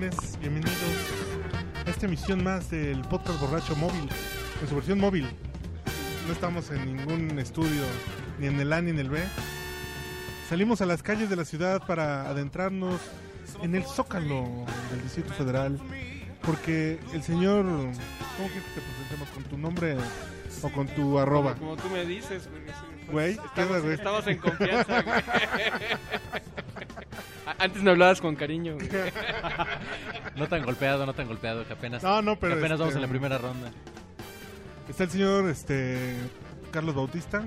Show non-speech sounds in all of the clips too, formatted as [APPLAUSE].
Jóvenes, bienvenidos a esta emisión más del podcast Borracho Móvil, en su versión móvil. No estamos en ningún estudio, ni en el A ni en el B. Salimos a las calles de la ciudad para adentrarnos en el zócalo del Distrito Federal, porque el señor... ¿Cómo quieres que te presentemos? ¿Con tu nombre o con tu arroba? Como tú me dices, güey. Güey, ¿qué Estamos, güey? estamos en confianza, güey. [LAUGHS] Antes me hablabas con cariño, güey. [LAUGHS] No tan golpeado, no tan golpeado, que apenas, No, no, pero que apenas este, vamos en la primera ronda. Está el señor este Carlos Bautista.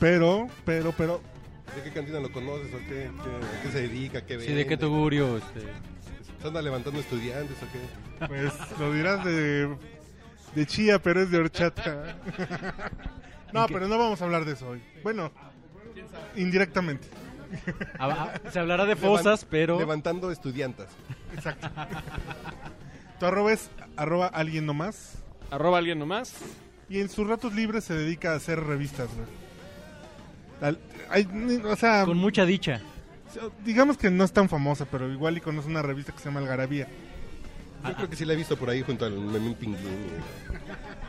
Pero, pero, pero, ¿De qué cantina lo conoces o qué, qué- a qué se dedica? ¿Qué Sí, vende? ¿de qué tugurio? Este, ¿Se anda levantando estudiantes o qué? pues lo dirás de, de chía, pero es de horchata. [LAUGHS] No, pero no vamos a hablar de eso hoy. Bueno, indirectamente. [LAUGHS] ah, ah, se hablará de fosas, Levan- pero... Levantando estudiantas. Exacto. [LAUGHS] Tu arroba es arroba alguien nomás. Arroba alguien nomás. Y en sus ratos libres se dedica a hacer revistas, güey. O sea, Con mucha dicha. digamos que no es tan famosa, pero igual y conoce una revista que se llama Algarabía. Yo creo que sí la he visto por ahí junto al Memín Pinguín.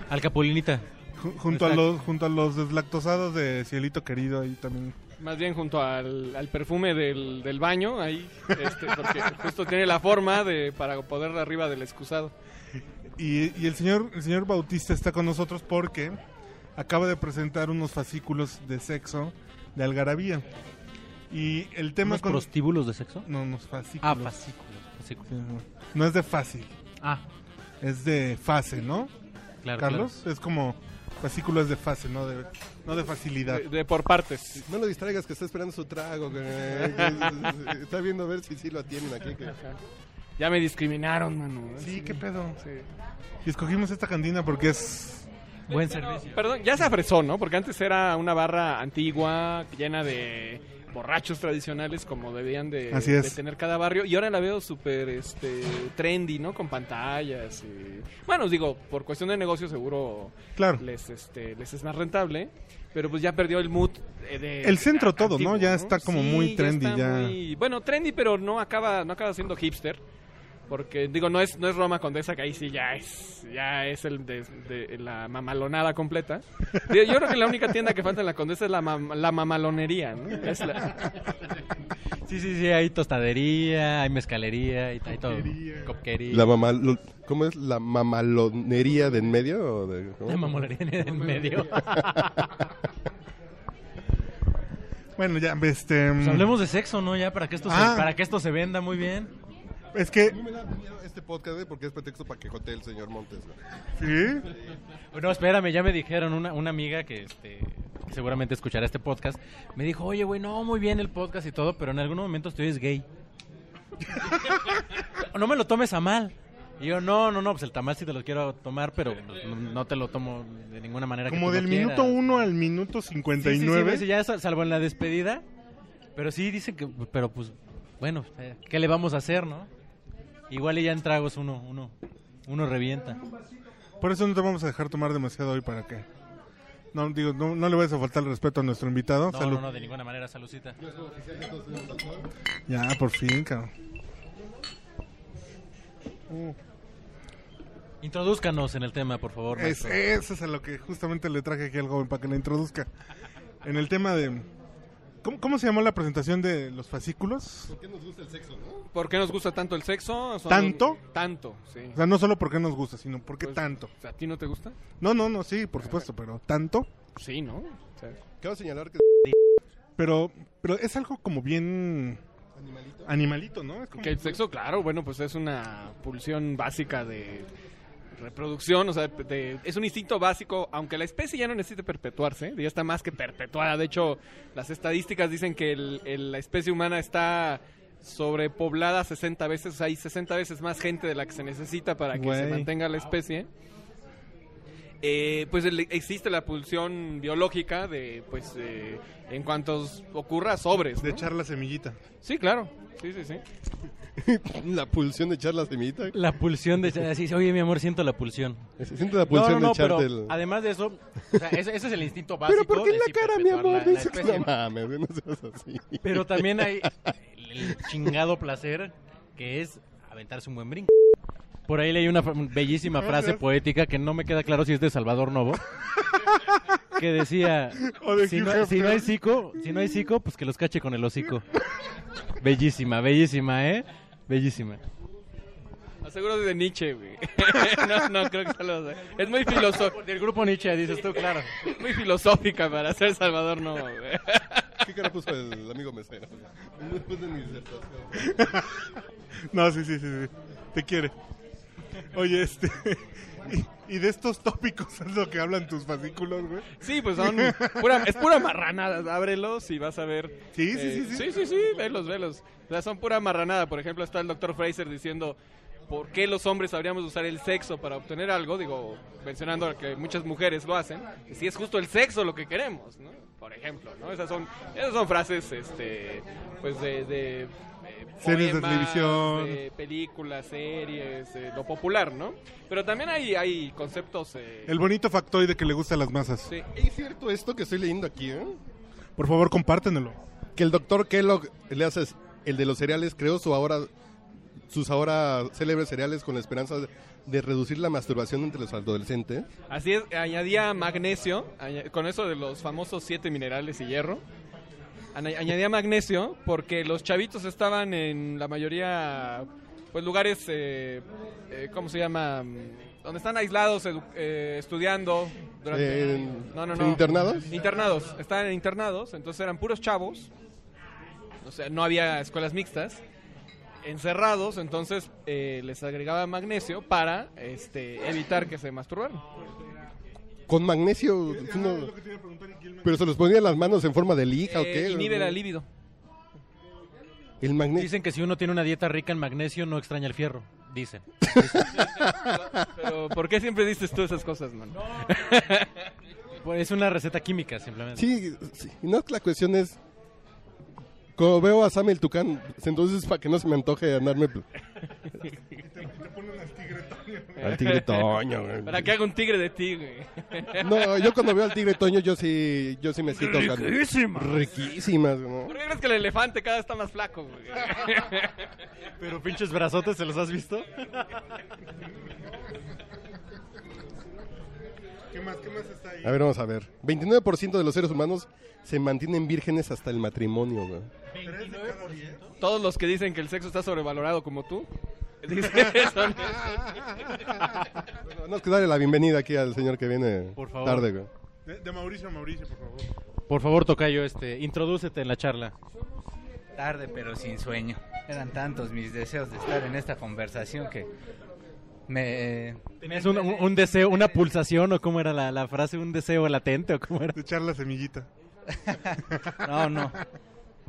Al Capulinita. Ju- Junto a, los, junto a los deslactosados de Cielito Querido, ahí también. Más bien junto al, al perfume del, del baño, ahí. Este, porque justo tiene la forma de para poder arriba del excusado. Y, y el señor el señor Bautista está con nosotros porque acaba de presentar unos fascículos de sexo de Algarabía. Y el tema ¿Unos con... prostíbulos de sexo? No, unos fascículos. Ah, fascículos. fascículos. Sí, no. No es de fácil, Ah, es de fase, ¿no? claro, Carlos, es como fascículo es de fase, no de, no de facilidad. De, de por partes. No lo distraigas que está esperando su trago. que- que- está viendo a ver si sí lo atienden aquí. que- Ya me discriminaron, mano. Sí, qué pedo. Sí. Y escogimos esta cantina porque es... Buen servicio. Perdón, ya se afresó, ¿no? Porque antes era una barra antigua, llena de borrachos tradicionales como debían de, Así es. de tener cada barrio y ahora la veo súper este, trendy, ¿no? Con pantallas y... Bueno, digo, por cuestión de negocio seguro Claro. les, este, les es más rentable, pero pues ya perdió el mood eh, de... El centro todo, ¿no? Ya está como muy trendy, está ya. muy- Bueno, trendy, pero no acaba, no acaba siendo hipster. Porque, digo, no es, no es Roma Condesa, que ahí sí ya es, ya es el de, de la mamalonada completa. Digo, Yo creo que la única tienda que falta en la Condesa es la, mam- la mamalonería, ¿no? Es la- Sí, sí, sí, hay tostadería, hay mezcalería, hay todo. Copquería. La mamá, ¿Cómo es? ¿La mamalonería de en medio? O de, ¿cómo? La mamonería en medio. Bueno, ya, este... Pues hablemos de sexo, ¿no? Ya, para que esto, Ah. se, para que esto se venda muy bien. Es que... A mí me da miedo este podcast güey, porque es pretexto para que jotee el señor Montes. güey. ¿Sí? No, espérame, ya me dijeron una, una amiga que, este, que seguramente escuchará este podcast. Me dijo, oye, güey, no, muy bien el podcast y todo, pero en algún momento estoy es gay. [LAUGHS] no me lo tomes a mal. Y yo, no, no, no, pues el tamal sí te lo quiero tomar, pero pues, no, no te lo tomo de ninguna manera. Como del minuto quieras". 1 al minuto Sí, sí, sí, 59. dice, ya sal- salvo en la despedida. Pero sí dicen que, pero pues, bueno, eh, ¿qué le vamos a hacer, no? Igual y ya en tragos uno, uno, uno revienta. Por eso no te vamos a dejar tomar demasiado hoy para que... No, digo, no, no le vayas a faltar el respeto a nuestro invitado. No, Salud. no, no, de ninguna manera, saludcita. Ya, por fin, cabrón. Uh, Introdúzcanos en el tema, por favor. es, eso es a lo que justamente le traje aquí al joven para que le introduzca. En el tema de... ¿Cómo, cómo se llamó la presentación de los fascículos? ¿Por qué nos gusta el sexo, no? ¿Por qué nos gusta tanto el sexo? Son- ¿Tanto? Tanto, sí. O sea, no solo porque nos gusta, sino porque Pues, tanto. ¿A ti no te gusta? No, no, no, sí, por supuesto, pero tanto. Sí, ¿no? O sea, Cabe señalar que Pero, pero es algo como bien animalito. animalito, ¿no? Es como- Que el sexo, claro, bueno, pues es una pulsión básica de reproducción, o sea, de- es un instinto básico, aunque la especie ya no necesite perpetuarse, ya está más que perpetuada. De hecho, las estadísticas dicen que el- el- la especie humana está sobrepoblada 60 veces, o sea, hay 60 veces más gente de la que se necesita para que se mantenga la especie. Eh, pues el- existe la pulsión biológica de, pues, eh, en cuanto ocurra, sobres. de echar la semillita. Sí, claro. Sí, sí, sí. [LAUGHS] La pulsión de echar la semillita. La pulsión de... Así, oye, mi amor, siento la pulsión. [LAUGHS] Se siente la pulsión no, no, de echarte pero el... además de eso, o sea, ese, ese es el instinto básico. [LAUGHS] Pero ¿por qué en la sí cara, mi amor? la- que mames, no seas así. Pero también hay el chingado placer que es aventarse un buen brinco. Por ahí leí una bellísima frase poética que no me queda claro si es de Salvador Novo. Que decía, de si no, si no hay cico, si no hay cico, pues que los cache con el hocico. Bellísima, bellísima, ¿eh? Bellísima. Aseguro de Nietzsche, güey. [LAUGHS] no, no, creo que sea lo- Es muy, filosó- Del grupo Nietzsche, dices tú, claro. muy filosófica para ser Salvador Novo, güey. [LAUGHS] ¿Qué cara puso el amigo mesero? Después de mi disertación. [LAUGHS] No, sí, sí, sí, sí. Te quiere. Oye, este. [LAUGHS] Y, y de estos tópicos es lo que hablan tus fascículos, güey. Sí, pues son pura, es pura marranada. Ábrelos y vas a ver. Sí, sí, eh, sí, sí. Sí, sí, sí, velos, velos. O sea, son pura marranada. Por ejemplo, está el doctor Fraser diciendo por qué los hombres habríamos de usar el sexo para obtener algo. Digo, mencionando que muchas mujeres lo hacen. Y si es justo el sexo lo que queremos, ¿no? Por ejemplo, ¿no? Esas son, esas son frases, este, pues de... de eh, Series de televisión. de películas, series, eh, lo popular, ¿no? Pero también hay, hay conceptos... eh, El bonito factoide que le gusta a las masas. sí, ¿Es cierto esto que estoy leyendo aquí, eh? Por favor, compártenelo. Que el doctor Kellogg, le haces el de los cereales, creó su ahora, sus ahora célebres cereales con la esperanza de, de reducir la masturbación entre los adolescentes. Así es, añadía magnesio, con eso de los famosos siete minerales y hierro. Añadía magnesio porque los chavitos estaban en la mayoría, pues lugares, eh, eh, ¿cómo se llama? Donde están aislados, eh, estudiando. Durante... En- no, no, ¿en no. internados? Internados, estaban en internados, entonces eran puros chavos. O sea, no había escuelas mixtas. Encerrados, entonces eh, les agregaba magnesio para este, evitar que se masturbaran. Con magnesio, no- pero se los ponía en las manos en forma de lija o Eh, qué. inhibe la libido. El magnesio. Dicen que si uno tiene una dieta rica en magnesio no extraña el fierro. Dicen. [LAUGHS] Pero, ¿por qué siempre dices tú esas cosas, man? Pues es una receta química, simplemente. Sí, sí. No, la cuestión es. Como veo a Sam el Tucán, entonces para que no se me antoje andarme. [LAUGHS] [LAUGHS] Al tigre Toño, güey. ¿Para qué hago un tigre de ti, güey? No, yo cuando veo al tigre Toño, yo sí, yo sí me siento. Riquísimas. Riquísimas, ¿no? ¿Por qué crees que el elefante cada vez está más flaco, güey? [LAUGHS] Pero pinches brazotes, ¿se los has visto? ¿Qué más, qué más está ahí? A ver, vamos a ver. 29% de los seres humanos se mantienen vírgenes hasta el matrimonio, güey. Todos los que dicen que el sexo está sobrevalorado como tú. Dicen eso. No, es que darle la bienvenida aquí al señor que viene Por favor. tarde, güey. De, de Mauricio a Mauricio, por favor. Por favor, Tocayo, este, introdúcete en la charla. Tarde pero sin sueño. Eran tantos mis deseos de estar en esta conversación que me... ¿Tenías un, un- un deseo, una pulsación o cómo era la, la frase? ¿Un deseo latente o cómo era? De echar la semillita. [LAUGHS] No, no.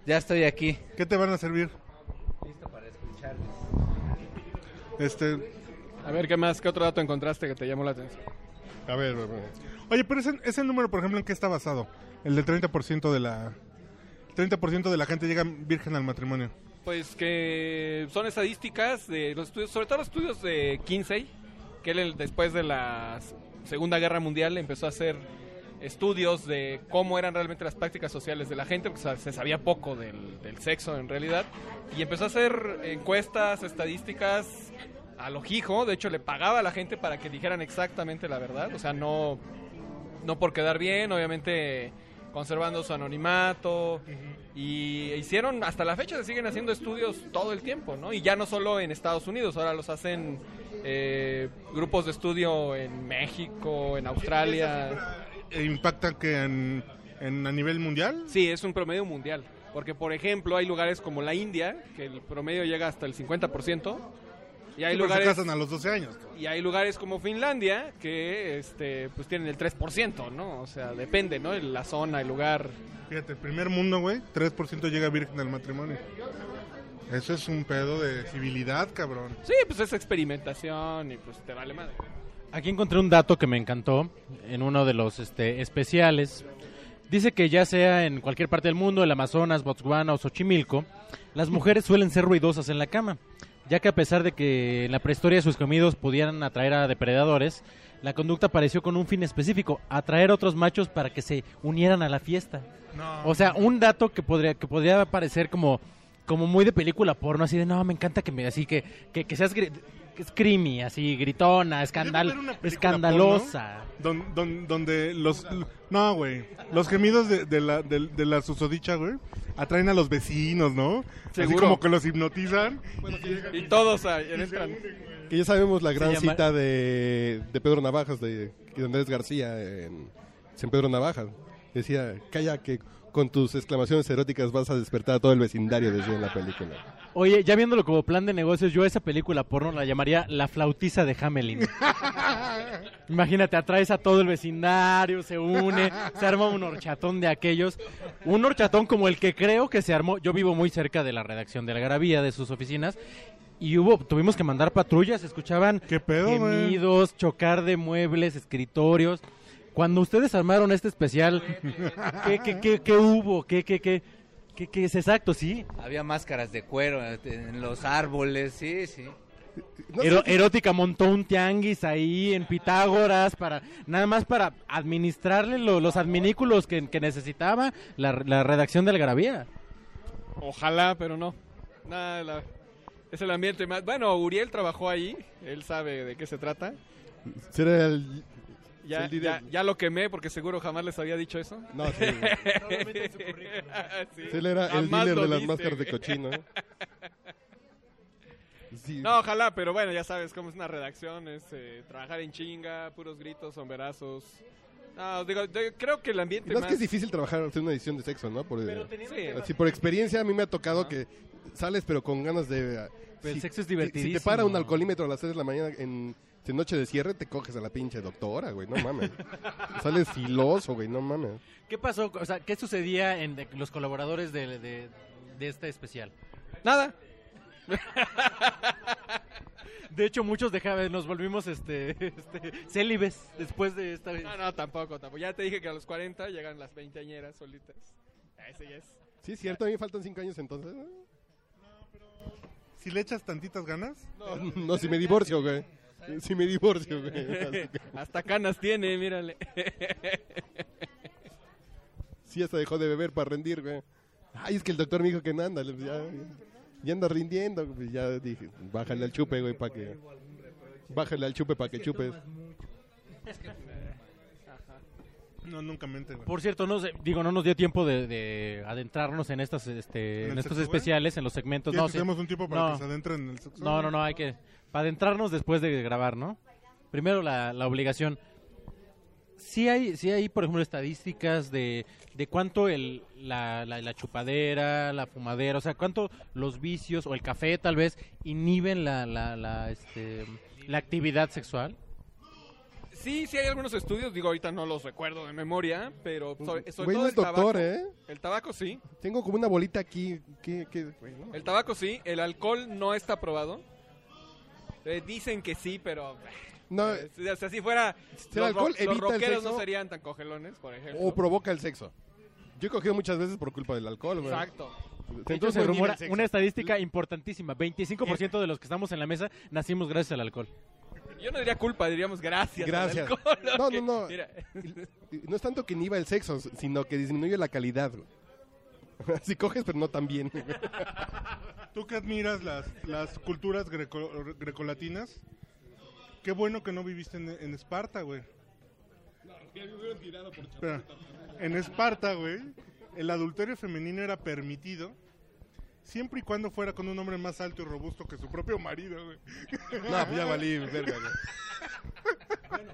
Ya estoy aquí. ¿Qué te van a servir? Listo para escucharles. Este, A ver, ¿qué más? ¿Qué otro dato encontraste que te llamó la atención? A ver, a ver. Oye, pero ese, ese número, por ejemplo, ¿en qué está basado? El del 30% de la... 30% de la gente llega virgen al matrimonio. Pues que son estadísticas de los estudios, sobre todo los estudios de Kinsey, que él después de la Segunda Guerra Mundial empezó a hacer estudios de cómo eran realmente las prácticas sociales de la gente, porque se sabía poco del, del sexo en realidad, y empezó a hacer encuestas, estadísticas a lo hijo, de hecho le pagaba a la gente para que dijeran exactamente la verdad, o sea, no, no por quedar bien, obviamente conservando su anonimato y hicieron hasta la fecha se siguen haciendo estudios todo el tiempo, ¿no? Y ya no solo en Estados Unidos, ahora los hacen eh, grupos de estudio en México, en Australia. ¿E ¿Impacta que en, en- a nivel mundial? Sí, es un promedio mundial, porque por ejemplo hay lugares como la India que el promedio llega hasta el 50% y hay Sí, pero lugares se casan a los 12 años. y hay lugares como Finlandia que este pues tienen el 3%, ¿no? O sea, depende, ¿no? La zona, el lugar. Fíjate, el primer mundo, güey, 3% llega virgen al matrimonio. Eso es un pedo de civilidad, cabrón. Sí, pues es experimentación y pues te vale madre. Aquí encontré un dato que me encantó en uno de los este, especiales. Dice que ya sea en cualquier parte del mundo, el Amazonas, Botswana o Xochimilco, las mujeres suelen ser ruidosas en la cama, ya que a pesar de que en la prehistoria sus comidos pudieran atraer a depredadores, la conducta apareció con un fin específico, atraer a otros machos para que se unieran a la fiesta. No. O sea, un dato que podría, que podría parecer como, como muy de película porno, así de, no, me encanta que me, así que, que, que seas screamy, así, gritona, escandal, escandalosa. Don- don- donde los... No, güey. Los gemidos de, de la, de, de la susodicha, güey, atraen a los vecinos, ¿no? Así Seguro. como que los hipnotizan. Y todos ahí entran. Que ya sabemos la gran llama- cita de, de Pedro Navajas, de, de Andrés García en San Pedro Navajas. Decía, calla que con tus exclamaciones eróticas vas a despertar a todo el vecindario, decía en la película. Oye, ya viéndolo como plan de negocios, yo esa película porno la llamaría La flautiza de Hamelin. [LAUGHS] Imagínate, atraes a todo el vecindario, se une, se arma un horchatón de aquellos. Un horchatón como el que creo que se armó. Yo vivo muy cerca de la redacción de la Garabía, de sus oficinas. Y hubo, tuvimos que mandar patrullas, escuchaban ¿Qué pedo, güey? gemidos, chocar de muebles, escritorios. Cuando ustedes armaron este especial, ¿qué, qué, qué, qué hubo? ¿Qué, qué, qué, qué, qué es exacto? Sí, Había máscaras de cuero en los árboles, sí, sí. No Ero- sé, Erótica montó un tianguis ahí en Pitágoras para nada más para administrarle lo- los adminículos que, que necesitaba la, la redacción del Garabía. Ojalá, pero no. Nada, la- es el ambiente más... Bueno, Uriel trabajó ahí, él sabe de qué se trata. será el... Ya, el ya, ya lo quemé porque seguro jamás les había dicho eso. No, [LAUGHS] sí. Sí. Él era el Jamás dealer lo de las dice, máscaras de cochino. Sí. No, ojalá, pero bueno, ya sabes cómo es una redacción, es eh, trabajar en chinga, puros gritos, somberazos. No, digo, creo que el ambiente Más más... que es difícil trabajar hacer una edición de sexo, ¿no? Por, Sí, así, por experiencia a mí me ha tocado que sales pero con ganas de... Pero el sexo es si- Si te divertidísimo. para un alcoholímetro a las 3 de la mañana en, en noche de cierre, te coges a la pinche doctora, güey, no mames. Sales filoso, güey, no mames. ¿Qué pasó? O sea, ¿qué sucedía en de- los colaboradores de, de- de este especial? Nada. De hecho, muchos dejaban, nos volvimos este, este célibes después de esta vez. No, no, tampoco, tampoco. Ya te dije que a los 40 llegan las veinteañeras solitas. Ese ya es. Sí, es cierto, a mí me faltan 5 años entonces. ¿no? Si le echas tantitas ganas, No, [LAUGHS] si me divorcio, güey. Si me divorcio, güey. [LAUGHS] Hasta canas tiene, mírale. Sí, hasta dejó de beber para rendir, güey. Ay, es que el doctor me dijo que no anda, le- ya, ya anda rindiendo. güey. Ya dije, bájale al chupe, güey, para que... Bájale al chupe para que chupes. no, nunca mente, güey. Por cierto, no sé- digo, no nos dio tiempo de, de adentrarnos en estas, este, ¿En estos sexo, güey? especiales, en los segmentos. ¿Quieres No, sí. tenemos un tiempo para No. que se adentren en el sexo? No, no, no, hay que... Para adentrarnos después de grabar, ¿no? Primero la, la obligación. Sí hay, sí hay, por ejemplo, estadísticas de, de cuánto el, la, la, la chupadera, la fumadera, o sea, cuánto los vicios o el café tal vez inhiben la, la, la, este, la actividad sexual. Sí, sí hay algunos estudios, digo, ahorita no los recuerdo de memoria, pero sobre, sobre Güey, todo no el es doctor, tabaco. ¿eh? El tabaco sí, Tengo como una bolita aquí. El tabaco sí, el alcohol no está probado. Eh, dicen que sí, pero... No, eh, o sea, si fuera... Si el los alcohol ro- los el rockeros sexo- no serían tan cogelones, por ejemplo. o provoca el sexo. Yo he cogido muchas veces por culpa del alcohol, güey. Exacto. Hecho, se rumora una estadística importantísima. 25% de los que estamos en la mesa nacimos gracias al alcohol. Yo no diría culpa, diríamos gracias. al Gracias. alcohol, [LAUGHS] No, no, no. mira, No es tanto que inhiba el sexo, sino que disminuye la calidad, güey. [LAUGHS] Si coges, pero no tan bien. [LAUGHS] Tú que admiras las, las culturas greco- grecolatinas, qué bueno que no viviste en, en Esparta, güey. Espera, En Esparta, güey, el adulterio femenino era permitido siempre y cuando fuera con un hombre más alto y robusto que su propio marido, güey. No, pues ya valí, [LAUGHS] verga, güey.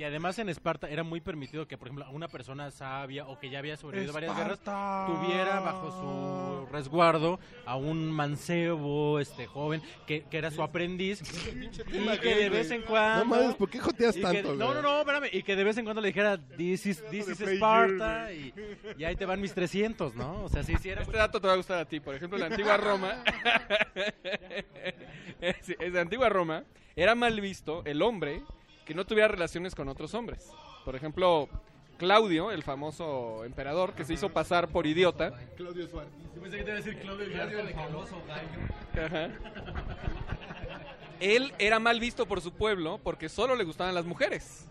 Y además en Esparta era muy permitido que, por ejemplo, a una persona sabia o que ya había sobrevivido varias guerras tuviera bajo su resguardo a un mancebo, este joven, que, que era su aprendiz y que de vez en cuando... No mames, ¿por qué joteas que- tanto, no, güey? no, no, espérame. Y que de vez en cuando le dijera, this is, this Esparta. Y, y ahí te van mis 300, ¿no? O sea, sí, sí era... Este dato te va a gustar a ti. Por ejemplo, en la antigua Roma. [LAUGHS] En la antigua Roma era mal visto el hombre que no tuviera relaciones con otros hombres. Por ejemplo, Claudio, el famoso emperador que se hizo pasar por idiota. Claudio Suárez. Ajá. Él era mal visto por su pueblo porque solo le gustaban las mujeres.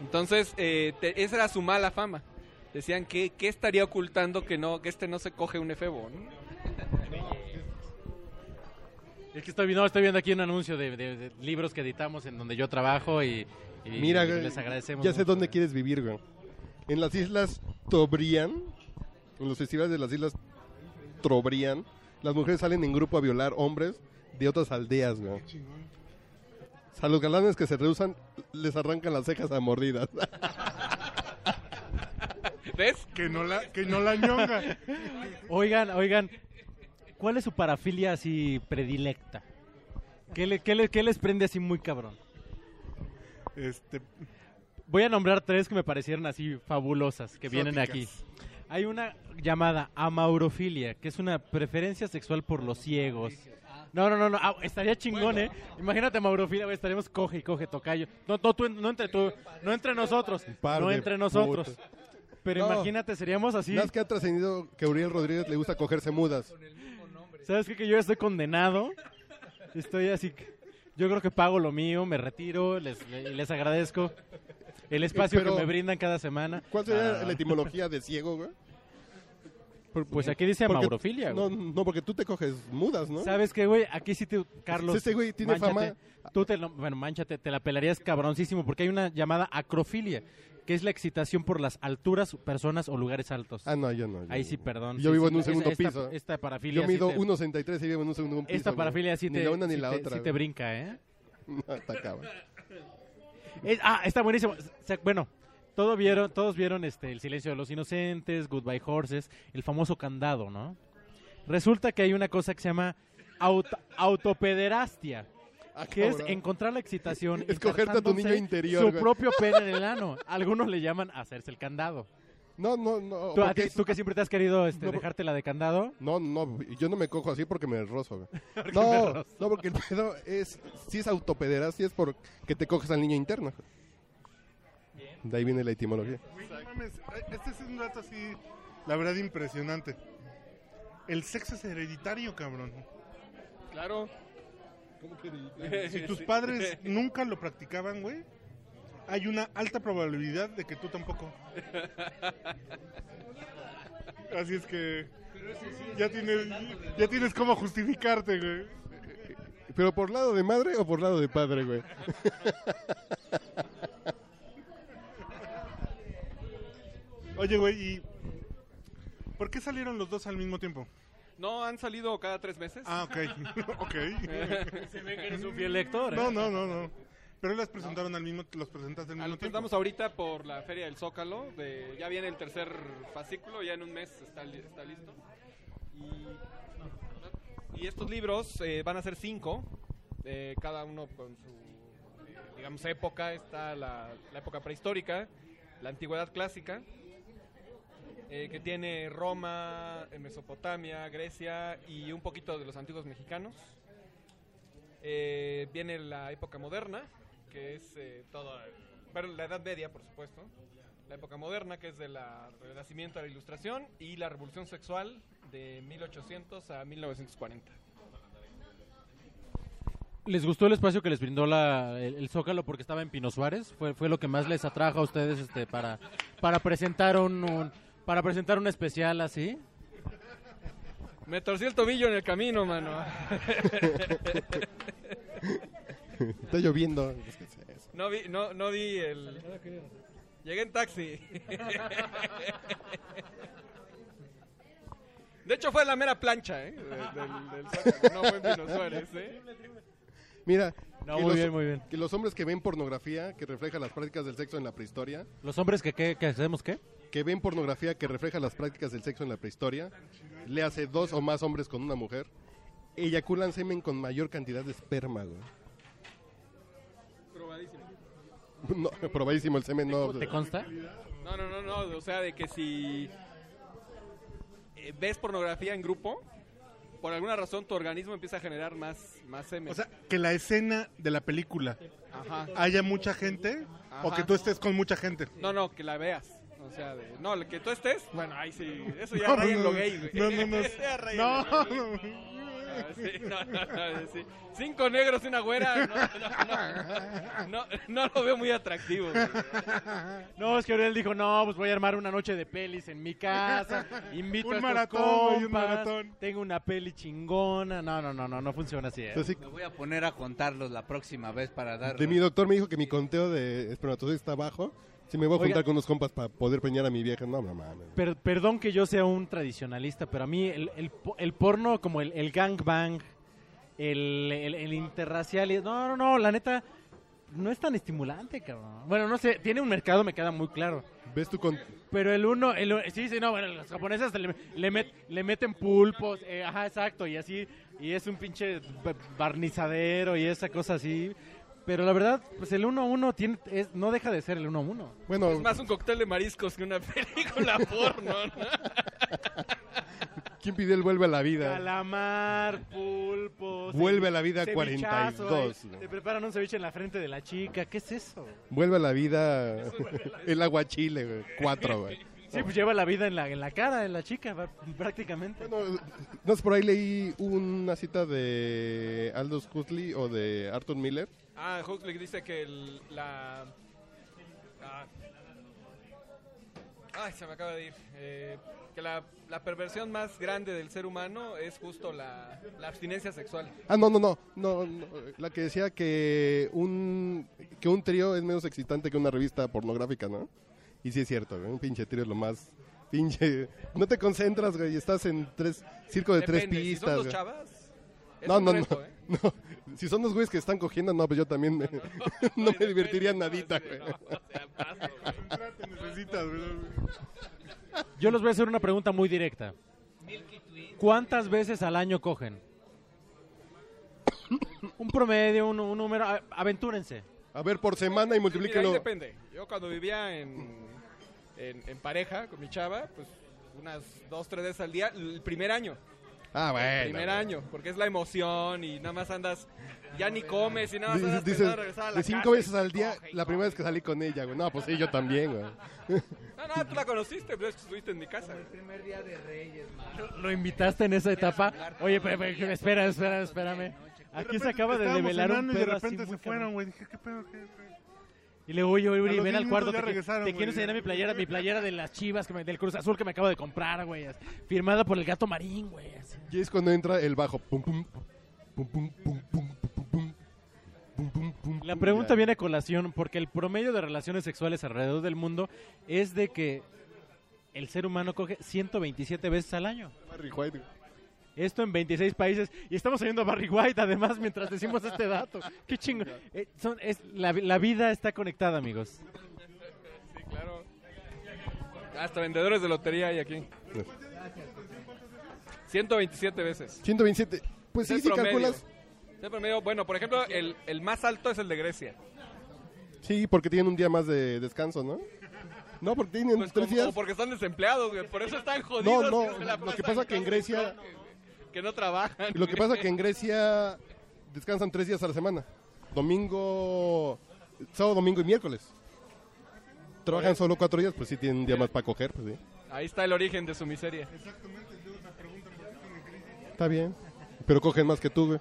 Entonces, eh, te- esa era su mala fama. Decían que, que estaría ocultando que no que este no se coge un efebo. ¿no? Es que estoy, no, estoy viendo aquí un anuncio de, de- de libros que editamos en donde yo trabajo y, y- Mira, y güey, les agradecemos. ya sé mucho. dónde quieres vivir, güey. En las islas Trobriand, en los festivales de las islas Trobriand, las mujeres salen en grupo a violar hombres de otras aldeas, güey. A los galanes que se rehusan les arrancan las cejas a mordidas. [LAUGHS] ¿Ves? Que no la, que no la ñonga. Oigan, oigan, ¿cuál es su parafilia así predilecta? ¿Qué, le- qué le- qué les prende así muy cabrón? Este, Voy a nombrar tres que me parecieron así fabulosas, que vienen aquí. Hay una llamada amaurofilia, que es una preferencia sexual por los ciegos. No, no, no, no, ah, estaría chingón, ¿eh? Imagínate amaurofilia, güey, estaremos coge y coge, tocayo. No, no, tú, no entre tú, no entre nosotros, no entre nosotros. Pero No. imagínate, seríamos así. Más que ha trascendido que Uriel Rodríguez le gusta cogerse mudas. ¿Sabes qué? Que yo ya estoy condenado. Estoy así. Yo creo que pago lo mío, me retiro, les, le- les agradezco el espacio Pero- que me brindan cada semana. ¿Cuál sería Ah, la etimología de ciego, güey? Por- Pues aquí dice porque- amaurofilia, No, güey. no, porque tú te coges mudas, ¿no? ¿Sabes qué, güey? Aquí sí te, Carlos. Ese güey tiene mánchate. Tú te bueno, manchate, te la pelarías cabroncísimo porque hay una llamada acrofilia, que es la excitación por las alturas, personas o lugares altos. Ah, no, yo no. yo Ahí no. sí, perdón. Yo Sí, vivo sí, en un segundo esta, piso. Esta parafilia Yo sí mido te- 1.63 y vivo en un segundo piso. Esta parafilia sí Ni te, la una ni sí la te- otra. sí te brinca, ¿eh? [LAUGHS] No, está cabrón. Es- ah, está buenísimo. Bueno, todo vieron, todos vieron este El silencio de los inocentes, Goodbye Horses, el famoso candado, ¿no? Resulta que hay una cosa que se llama auto- autopederastia, Ah, que es encontrar la excitación Es cogerte a tu niño interior, su güey. propio pene en el [LAUGHS] ano. Algunos le llaman hacerse el candado. No, no, no. ¿Tú, a porque ti- es- tú que siempre te has querido este, No, dejártela de candado? No, no, yo no me cojo así porque me rozo. güey. [LAUGHS] me No, rozo. no, porque el pedo es, si es autopederastia es porque te coges al niño interno. De ahí viene la etimología. Güey, no mames, este es un dato así, la verdad, impresionante. El sexo es hereditario, cabrón. Claro. [LAUGHS] Si tus padres nunca lo practicaban, güey, hay una alta probabilidad de que tú tampoco. [LAUGHS] Así es que ya tienes, ya tienes cómo justificarte, güey. ¿Pero por lado de madre o por lado de padre, güey? Oye, güey, ¿y por qué salieron los dos al mismo tiempo? No, han salido cada tres meses. Ah, ok, [LAUGHS] ok. [LAUGHS] Se ve que eres un fiel lector. ¿eh? No, no, no, no. Pero las presentaron al mismo, los presentaste al mismo lo tiempo. presentamos ahorita por la Feria del Zócalo. De, ya viene el tercer fascículo, ya en un mes está, está listo. Y, y estos libros eh, van a ser cinco, eh, cada uno con su, eh, digamos, época. Está la, la época prehistórica, la antigüedad clásica, eh, que tiene Roma, eh, Mesopotamia, Grecia y un poquito de los antiguos mexicanos. Eh, viene la época moderna, que es eh, toda, bueno, la Edad Media, por supuesto. La época moderna, que es de la Renacimiento a la Ilustración, y la Revolución Sexual de 1800 a 1940. ¿Les gustó el espacio que les brindó la, el, Zócalo porque estaba en Pino Suárez? ¿Fue, fue lo que más les atrajo a ustedes este, para, para, presentar un- para presentar un especial así? Me torcí el tobillo en el camino, mano. Está lloviendo. No vi, no, no vi el... Llegué en taxi. De hecho fue la mera plancha, ¿eh? de- Del, del no fue en Pino Suárez, ¿eh? Mira, No, muy los- bien, muy bien. Que los hombres que ven pornografía que refleja las prácticas del sexo en la prehistoria, ¿Los hombres que, qué, que hacemos qué? Que ven pornografía que refleja las prácticas del sexo en la prehistoria, le hace dos o más hombres con una mujer, eyaculan semen con mayor cantidad de esperma, güey. Probadísimo. No, [LAUGHS] probadísimo el semen, no. ¿Te consta? No, no, no, no, o sea, de que si eh, ves pornografía en grupo, por alguna razón tu organismo empieza a generar más, más semen. O sea, que la escena de la película Ajá. haya mucha gente o que tú estés con mucha gente. No, no, que la veas. O sea, de, no, que tú estés, bueno, ahí sí, eso ya No, raya en lo gay, güey. no, no, no. Sí, sí. Cinco negros y una güera. No, no, no, no, no lo veo muy atractivo. güey. No, es que Aurel dijo, no, pues voy a armar una noche de pelis en mi casa, invito Un a estos maratón, güey, un compas, maratón. tengo una peli chingona. No, no, no, no, no funciona así. ¿eh? Me voy a poner a contarlos la próxima vez para dar... de mi doctor me dijo que mi conteo de espermatozoides está bajo. Si me voy a Oiga. juntar con unos compas para poder preñar a mi vieja, no, no mames. Per- perdón que yo sea un tradicionalista, pero a mí el, el, el porno como el, el gangbang, el, el, el interracial, y- no, no, no, la neta, no es tan estimulante, cabrón. Bueno, no sé, tiene un mercado, me queda muy claro. ¿Ves tu con Pero el uno, el, sí, sí, no, bueno, los japoneses le, le, met- le meten pulpos, eh, ajá, exacto, y así, y es un pinche ba- barnizadero y esa cosa así. Pero la verdad, pues el 1-1 tiene, es, no deja de ser el 1-1. Bueno, Es más un cóctel de mariscos que una [LAUGHS] película porno. ¿no? ¿quién pidió el vuelve a la vida? Calamar, pulpo. Vuelve a la vida cevichazo, 42. ahí, Te preparan un ceviche en la frente de la chica. ¿Qué es eso? Vuelve a la [LAUGHS] vida el aguachile, güey. Cuatro, güey. Sí, pues lleva la vida en la, en la cara de la chica, [LAUGHS] prácticamente. Bueno, no sé, por ahí leí una cita de Aldous Huxley o de Arthur Miller. Ah, Huxley dice que el- la... ah. Ay, se me acaba de ir. Eh, que la, la perversión más grande del ser humano es justo la, la abstinencia sexual. Ah, no, no, no, no, no, La que decía que un, que un trío es menos excitante que una revista pornográfica, ¿no? Y sí es cierto. Un pinche trío es lo más... Pinche... No te concentras, güey. Estás en tres... Circo de tres Depende, si son pistas, dos chavas, es No, un no, reto, no, ¿eh? no. Si son los güeyes que están cogiendo, no, pues yo también me, [LAUGHS] [LAUGHS] no me divertiría nadita, sí, güey. no, o sea, paso, güey. Contrato necesitas, güey. Yo les voy a hacer una pregunta muy directa. ¿Cuántas veces al año cogen? un promedio, un, un número. a- Aventúrense. A ver, por semana y Mira, ahí multiplíquelo. depende. Yo cuando vivía en, en, en pareja con mi chava, pues unas dos, tres veces al día, el primer año. Ah, el bueno. primer güey. año, porque es la emoción y nada más andas, ya ni comes y nada más andas dices, regresar a la de cinco casa veces al día, la primera vez que salí con ella, güey. No, pues sí, yo también, güey. [LAUGHS] No, no, tú la conociste, pues estuviste en mi casa. El primer día de Reyes, man. ¿Lo invitaste en esa etapa? Oye, pe- pe- espera, espera, espérame. Aquí se acaba de develar un cenando y de pedo así repente se fueron, güey. Dije, ¿qué pedo? ¿Qué, qué? Y le digo, oye, Uri, ven 10 al cuarto. Te, te quiero enseñar mi playera, mi playera de las chivas, que me- del Cruz Azul que me acabo de comprar, güey. así, Firmada por el gato marín, güey. así. Y es cuando entra el bajo. Pum, pum, pum, pum, pum, pum, pum, pum, pum. Pum, pum, pum, La pregunta ya. viene a colación porque el promedio de relaciones sexuales alrededor del mundo es de que el ser humano coge 127 veces al año. Barry White, güey. Esto en 26 países. Y estamos oyendo a Barry White, además, mientras decimos este dato. Qué chingo. Eh, son- es, la, la vida está conectada, amigos. Sí, claro. Hasta vendedores de lotería hay aquí. 127 veces. 127. Pues Es sí, si promedio. calculas. El promedio. Bueno, por ejemplo, el, el más alto es el de Grecia. Sí, porque tienen un día más de descanso, ¿no? No, porque tienen Pues tres como- días. o porque están desempleados, güey. Por eso están No, jodidos. no, se la lo que pasa que en Grecia- Que no trabajan. Lo que pasa que en Grecia descansan tres días a la semana. Domingo, sábado, domingo y miércoles. Trabajan solo cuatro días, pues sí tienen un día más para coger, pues sí. Ahí está el origen de su miseria. Está bien. Pero cogen más que tú, güey.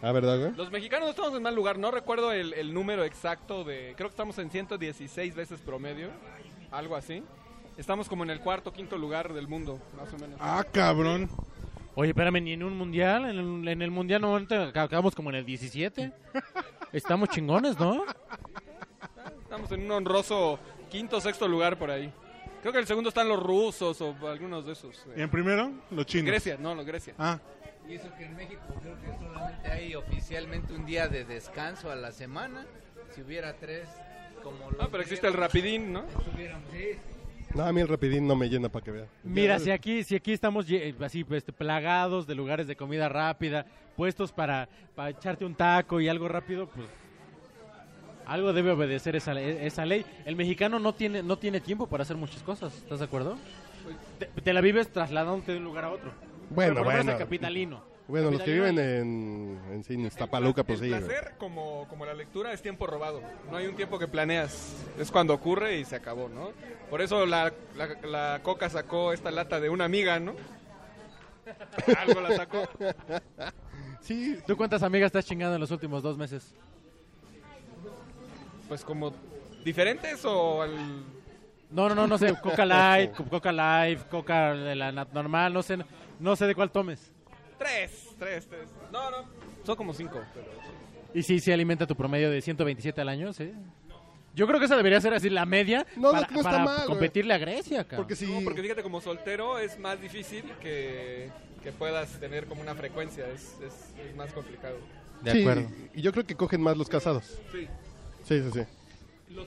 Ah, ¿verdad, güey? Los mexicanos no estamos en mal lugar. No recuerdo el, el número exacto de... Creo que estamos en 116 veces promedio. Algo así. Estamos como en el cuarto, quinto lugar del mundo, más o menos. Ah, cabrón. Oye, espérame, ni en un mundial. En el, en el mundial no acabamos como en el 17. Estamos chingones, ¿no? Estamos en un honroso quinto, sexto lugar por ahí. Creo que el segundo están los rusos o algunos de esos. ¿Y eh. en primero? Los chinos. Grecia, no, los Grecia. Ah, Y eso que en México creo que solamente hay oficialmente un día de descanso a la semana. Si hubiera tres, como los Ah, pero existe el griegos, rapidín, ¿no? estuviéramos- sí, sí. No, a mí el rapidín no me llena para que vea. Mira, Ya, si aquí, si aquí estamos así pues, plagados de lugares de comida rápida, puestos para, para echarte un taco y algo rápido, pues algo debe obedecer esa, esa ley. El mexicano no tiene, no tiene tiempo para hacer muchas cosas, ¿estás de acuerdo? Te, te la vives trasladándote de un lugar a otro. Bueno, Pero por bueno. el capitalino. Bueno, los que viven en, en, sí, en Iztapaluca, pues sí. el güey. placer, como, como la lectura, es tiempo robado. No hay un tiempo que planeas. Es cuando ocurre y se acabó, ¿no? Por eso la, la, la Coca sacó esta lata de una amiga, ¿no? [LAUGHS] Algo la sacó. Sí, ¿Tú cuántas amigas te has chingado en los últimos dos meses? Pues como diferentes o al... No, no, no, no sé. Coca [LAUGHS] Light, Co- Coca Life, Coca de la nat- normal, no sé, no sé de cuál tomes. Tres, tres, tres. No, no, son como cinco. Pero... Y sí, sí alimenta tu promedio de 127 al año, ¿sí? Yo creo que esa debería ser así la media No, para, no está para mal, competirle a Grecia, cabrón. porque si... No, porque fíjate, como soltero es más difícil que, que puedas tener como una frecuencia, es, es, es más complicado. De sí, acuerdo. Y yo creo que cogen más los casados. Sí. Sí, sí, sí.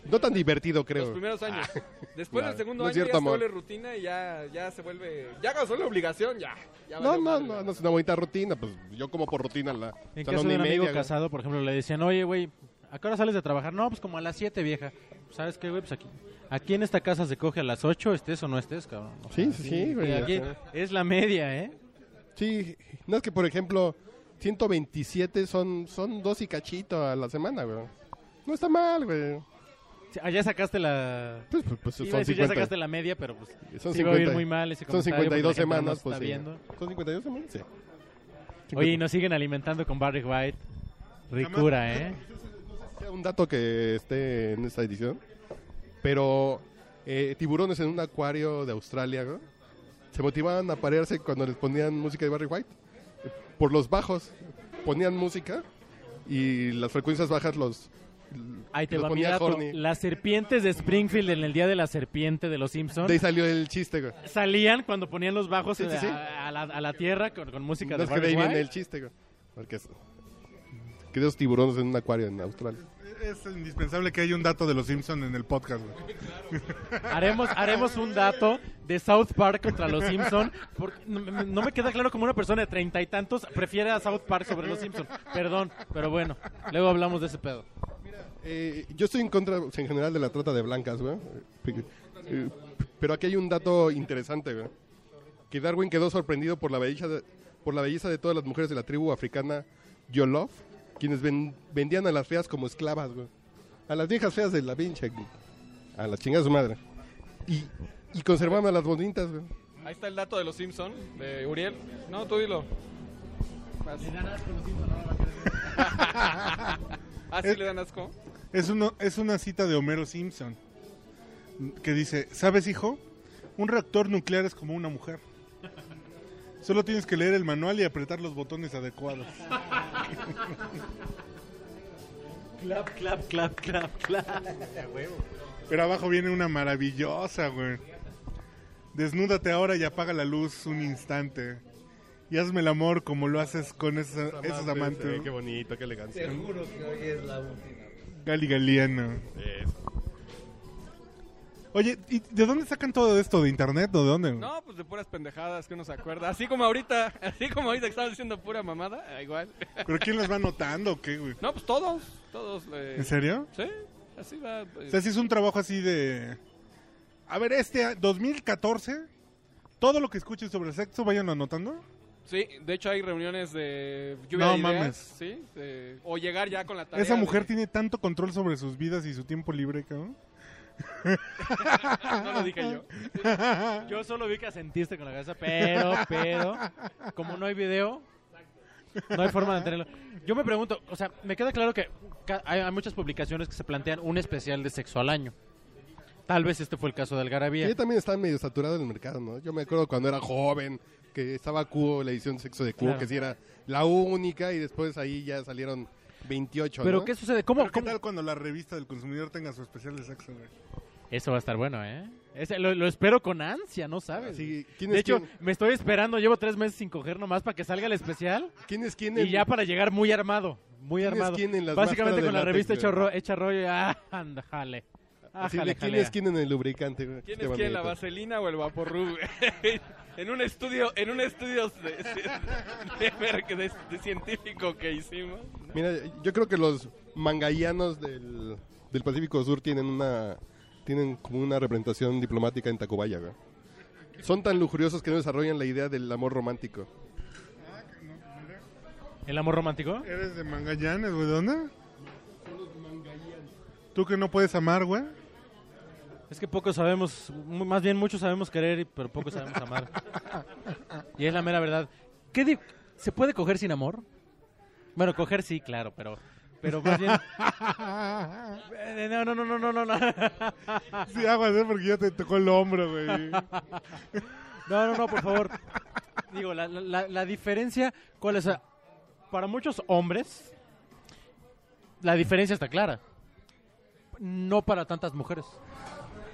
No tan divertido, Los creo. primeros años. Ah. Después No, del segundo no es año cierto, ya amor. se vuelve rutina y ya, ya se vuelve... Ya cuando se vuelve obligación, ya. ya No, no, no, no es una bonita rutina. Pues yo como por rutina la... En caso no, de un amigo media, casado, por ejemplo, le decían, oye, güey, ¿a qué hora sales de trabajar? No, pues como a las 7, vieja. ¿Sabes qué, güey? Pues aquí, aquí en esta casa se coge a las 8, estés o no estés, cabrón. O Sí, sea, sí, sí, güey, Aquí es la media, ¿eh? Sí, no es que, por ejemplo, 127 son, son dos y cachito a la semana, güey. No está mal, güey. Allá sacaste la... Pues, pues, pues, Iba a son, decir, ya 50, sacaste la media, pero pues son, sí va a oír 50 muy mal ese son comentario, porque la 52 gente no semanas, pues está sí. viendo. ¿Son 52 semanas? Sí. Oye, y nos siguen alimentando con Barry White. Ricura, ¿eh? sea un dato que esté en esta edición, pero eh, tiburones en un acuario de Australia ¿no? se motivaban a parearse cuando les ponían música de Barry White. Por los bajos ponían música y las frecuencias bajas los, Ahí te los va mi ponía dato. horny. Las serpientes de Springfield en el Día de la Serpiente de los Simpsons De ahí salió el chiste, güey. salían cuando ponían los bajos Sí, sí, a, sí. a la, a la tierra con, con música No de es que de ahí viene el chiste, güey. Porque es, que de esos tiburones en un acuario en Australia. Es indispensable que haya un dato de los Simpsons en el podcast, güey. [LAUGHS] Haremos, haremos un dato de South Park contra los Simpson porque no, me- no me queda claro como una persona de treinta y tantos prefiere a South Park sobre los Simpson. Perdón, pero bueno, luego hablamos de ese pedo. Eh, yo estoy en contra, en general, de la trata de blancas, güey. Eh, pero aquí hay un dato interesante, güey. Que Darwin quedó sorprendido por la belleza de, por la belleza de todas las mujeres de la tribu africana Yolof, quienes ven- vendían a las feas como esclavas, güey. A las viejas feas de la pinche, güey. a la chingada de su madre. Y, y conservaban a las bonitas, güey. Ahí está el dato de los Simpson de Uriel. No, tú dilo. Vas. [LAUGHS] ¿Ah, sí le dan asco? Es, uno, es una cita de Homero Simpson que dice, ¿sabes, hijo? Un reactor nuclear es como una mujer. Solo tienes que leer el manual y apretar los botones adecuados. Clap, clap, clap, clap, clap. Pero abajo viene una maravillosa, güey. Desnúdate ahora y apaga la luz un instante. Y hazme el amor como lo haces con esos, esos amantes. Qué bonito, qué elegancia. Seguro que hoy es la última. Gali Galiano. Eso. Oye, ¿y de dónde sacan todo esto? ¿De internet o de dónde? No, pues de puras pendejadas que uno se acuerda. Así como ahorita, [LAUGHS] así como ahorita que estamos diciendo pura mamada, ah, igual. [LAUGHS] ¿Pero quién las va anotando o qué, güey? No, pues todos, todos. eh, ¿En serio? Sí, así va. eh, O sea, si es un trabajo así de... A ver, este a- 2014, todo lo que escuchen sobre sexo, vayan anotando. Sí, de hecho hay reuniones de lluvia No de ideas, mames. sí, de- o llegar ya con la tarea. Esa mujer de- tiene tanto control sobre sus vidas y su tiempo libre, cabrón. [LAUGHS] no lo dije yo. Yo solo vi que asentiste con la cabeza, pero, pero, como no hay video, no hay forma de entenderlo. Yo me pregunto, o sea, me queda claro que ca- hay, hay muchas publicaciones que se plantean un especial de sexo al año. Tal vez este fue el caso de Algarabía. Que también está medio saturado en el mercado, ¿no? Yo me acuerdo cuando era joven, que estaba Cubo, la edición de sexo de Cubo, Claro. que sí era la única, y después ahí ya salieron 28, Pero ¿no? ¿qué sucede? ¿Cómo, Pero ¿Qué cómo- tal cuando la revista del consumidor tenga su especial de sexo, güey? Eso va a estar bueno, ¿eh? Ese- lo, lo espero con ansia, ¿no sabes? Así, ¿quién de es hecho, quién? me estoy esperando, llevo tres meses sin coger nomás para que salga el especial ¿Quién es quién? y en- ya para llegar muy armado, muy ¿Quién es armado. quién en las Básicamente con la revista hecha, ro- hecha rollo, ah, [LAUGHS] anda, jale. Ah, jale, ¿Quién jalea. es quién en el lubricante? güey? ¿Quién Qué es quién, la vaselina o el vaporru? [LAUGHS] en un estudio, en un estudio de, de- de- de- científico que hicimos. Mira, yo creo que los mangayanos del, del Pacífico Sur tienen una tienen como una representación diplomática en Tacubaya, güey. Son tan lujuriosos que no desarrollan la idea del amor romántico. ¿El amor romántico? ¿Eres de Mangallanes, güey? ¿De dónde? ¿Tú que no puedes amar, güey? Es que pocos sabemos, más bien muchos sabemos querer, pero pocos sabemos amar. Y es la mera verdad. ¿Qué di- ¿Se puede coger sin amor? Bueno, coger sí, claro, pero, pero más bien... Eh, No, no, no, no, no, no, no. Sí, aguas, ¿eh? porque ya te tocó el hombro, güey. No, no, no, por favor. Digo, la, la, la diferencia, ¿cuál es? Para muchos hombres, la diferencia está clara. No para tantas mujeres.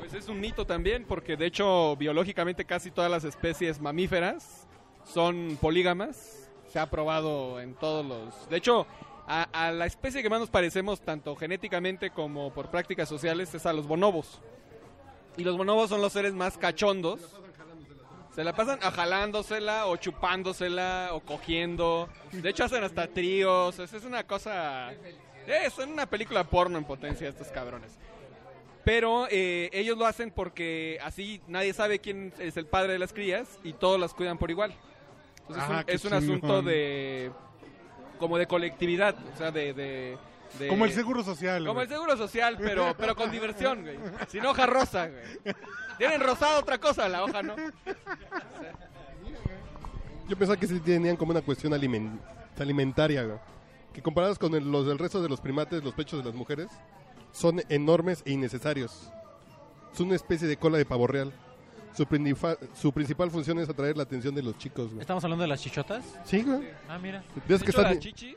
Pues es un mito también, porque de hecho biológicamente casi todas las especies mamíferas son polígamas. Se ha probado en todos los... De hecho, a, a la especie que más nos parecemos, tanto genéticamente como por prácticas sociales, es a los bonobos. Y los bonobos son los seres más cachondos. Se la pasan a jalándosela o chupándosela o cogiendo. De hecho hacen hasta tríos. Es, es una cosa... Son una película porno en potencia estos cabrones. Pero eh, ellos lo hacen porque así nadie sabe quién es el padre de las crías y todos las cuidan por igual. Entonces Ah, es un, es un asunto de... como de colectividad, o sea, de... de- de- Como el seguro social. Como güey. el seguro social, pero, pero con diversión, güey. Sin hoja rosa, güey. Tienen rosada otra cosa, la hoja no. Yo pensaba que sí tenían como una cuestión alimen- alimentaria, güey. Que comparados con el- los del resto de los primates, los pechos de las mujeres son enormes e innecesarios. Es una especie de cola de pavo real. Su, principal- su principal función es atraer la atención de los chicos, güey. ¿Estamos hablando de las chichotas? Sí, güey. Ah, mira. De que hecho, están- las chichis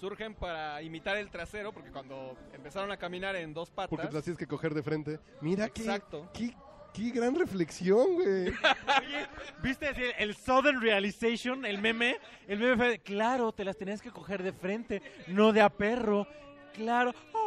surgen para imitar el trasero, porque cuando empezaron a caminar en dos patas... Porque te las tienes que coger de frente. Mira qué, Exacto. qué, qué gran reflexión, güey. [LAUGHS] ¿Viste así el Southern Realization, el meme? El meme fue, claro, te las tenías que coger de frente, no de a perro. Claro. ¡Oh,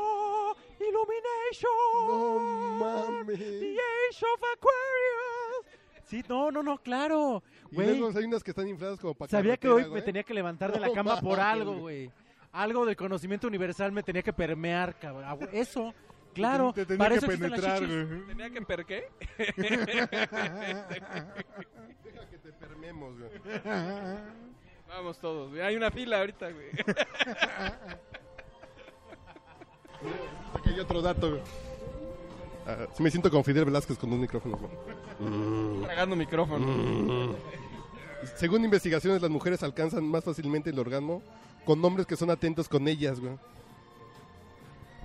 Illumination! No mames. The Age of Aquarius. Sí, no, no, no, claro. Y Güey, luego hay unas que están infladas como para sabía que hoy me tenía que levantar de la No cama por mames, algo, güey. Algo del conocimiento universal me tenía que permear, cabrón. Ah, güey, Eso, claro. Te tenía para que eso existen las penetrar, chichis. güey. ¿Tenía que per qué? Deja que te permemos, güey. Vamos todos, güey. Hay una fila ahorita, güey. [LAUGHS] Hay otro dato. Ah, sí me siento como Fidel Velázquez con un micrófono. güey. Tragando micrófono. Según investigaciones, las mujeres alcanzan más fácilmente el orgasmo con hombres que son atentos con ellas, güey.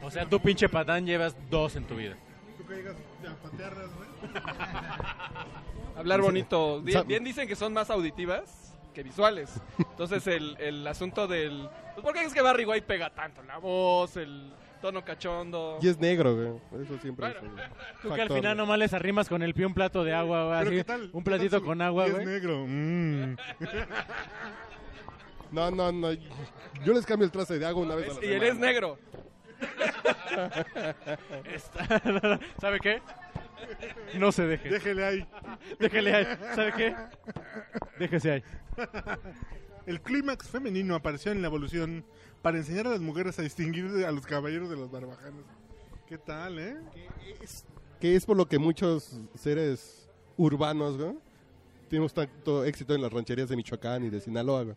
O sea, tú pinche patán llevas dos en tu vida. Tú que llegas a patearlas, güey. [LAUGHS] Hablar bonito. Bien, bien dicen que son más auditivas que visuales. [LAUGHS] Entonces el, el asunto del... Pues ¿Por qué es que Barry White pega tanto? La voz, el tono cachondo. Y es negro, güey. Eso siempre Bueno. es un Tú que al final güey. nomás les arrimas con el pie un plato de agua, güey. Así, ¿qué tal? Un ¿Qué platito tal su- con agua, y güey. Es negro. Mm. [LAUGHS] No, no, no. Yo les cambio el traste de agua una vez a la Y él semana. es negro. [LAUGHS] Está- ¿Sabe qué? No se deje. Déjele ahí. [LAUGHS] Déjele ahí. ¿Sabe qué? Déjese ahí. El clímax femenino apareció en la evolución para enseñar a las mujeres a distinguir a los caballeros de los barbajanes. ¿Qué tal, eh? Que es por lo que muchos seres urbanos, güey, tenemos tanto éxito en las rancherías de Michoacán y de Sinaloa, güey.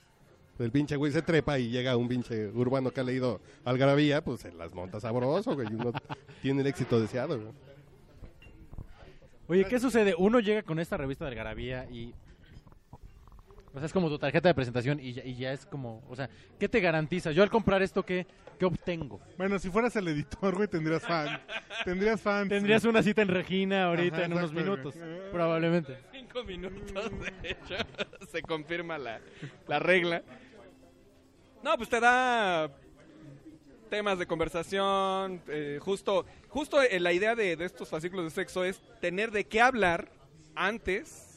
El pinche güey se trepa y llega un pinche urbano que ha leído Algarabía, pues se las monta sabroso, güey. Y uno tiene el éxito deseado, güey. Oye, ¿qué sucede? Uno llega con esta revista de Algarabía y... O sea, es como tu tarjeta de presentación y ya, y ya es como... O sea, ¿qué te garantiza? Yo al comprar esto, ¿qué, qué obtengo? Bueno, si fueras el editor, güey, tendrías fans. Tendrías fans. Tendrías una cita en Regina ahorita Ajá, en unos minutos, probablemente. Cinco minutos, de hecho. [LAUGHS] Se confirma la, la regla. No, pues te da temas de conversación. eh, justo justo eh, la idea de, de estos fascículos de sexo es tener de qué hablar antes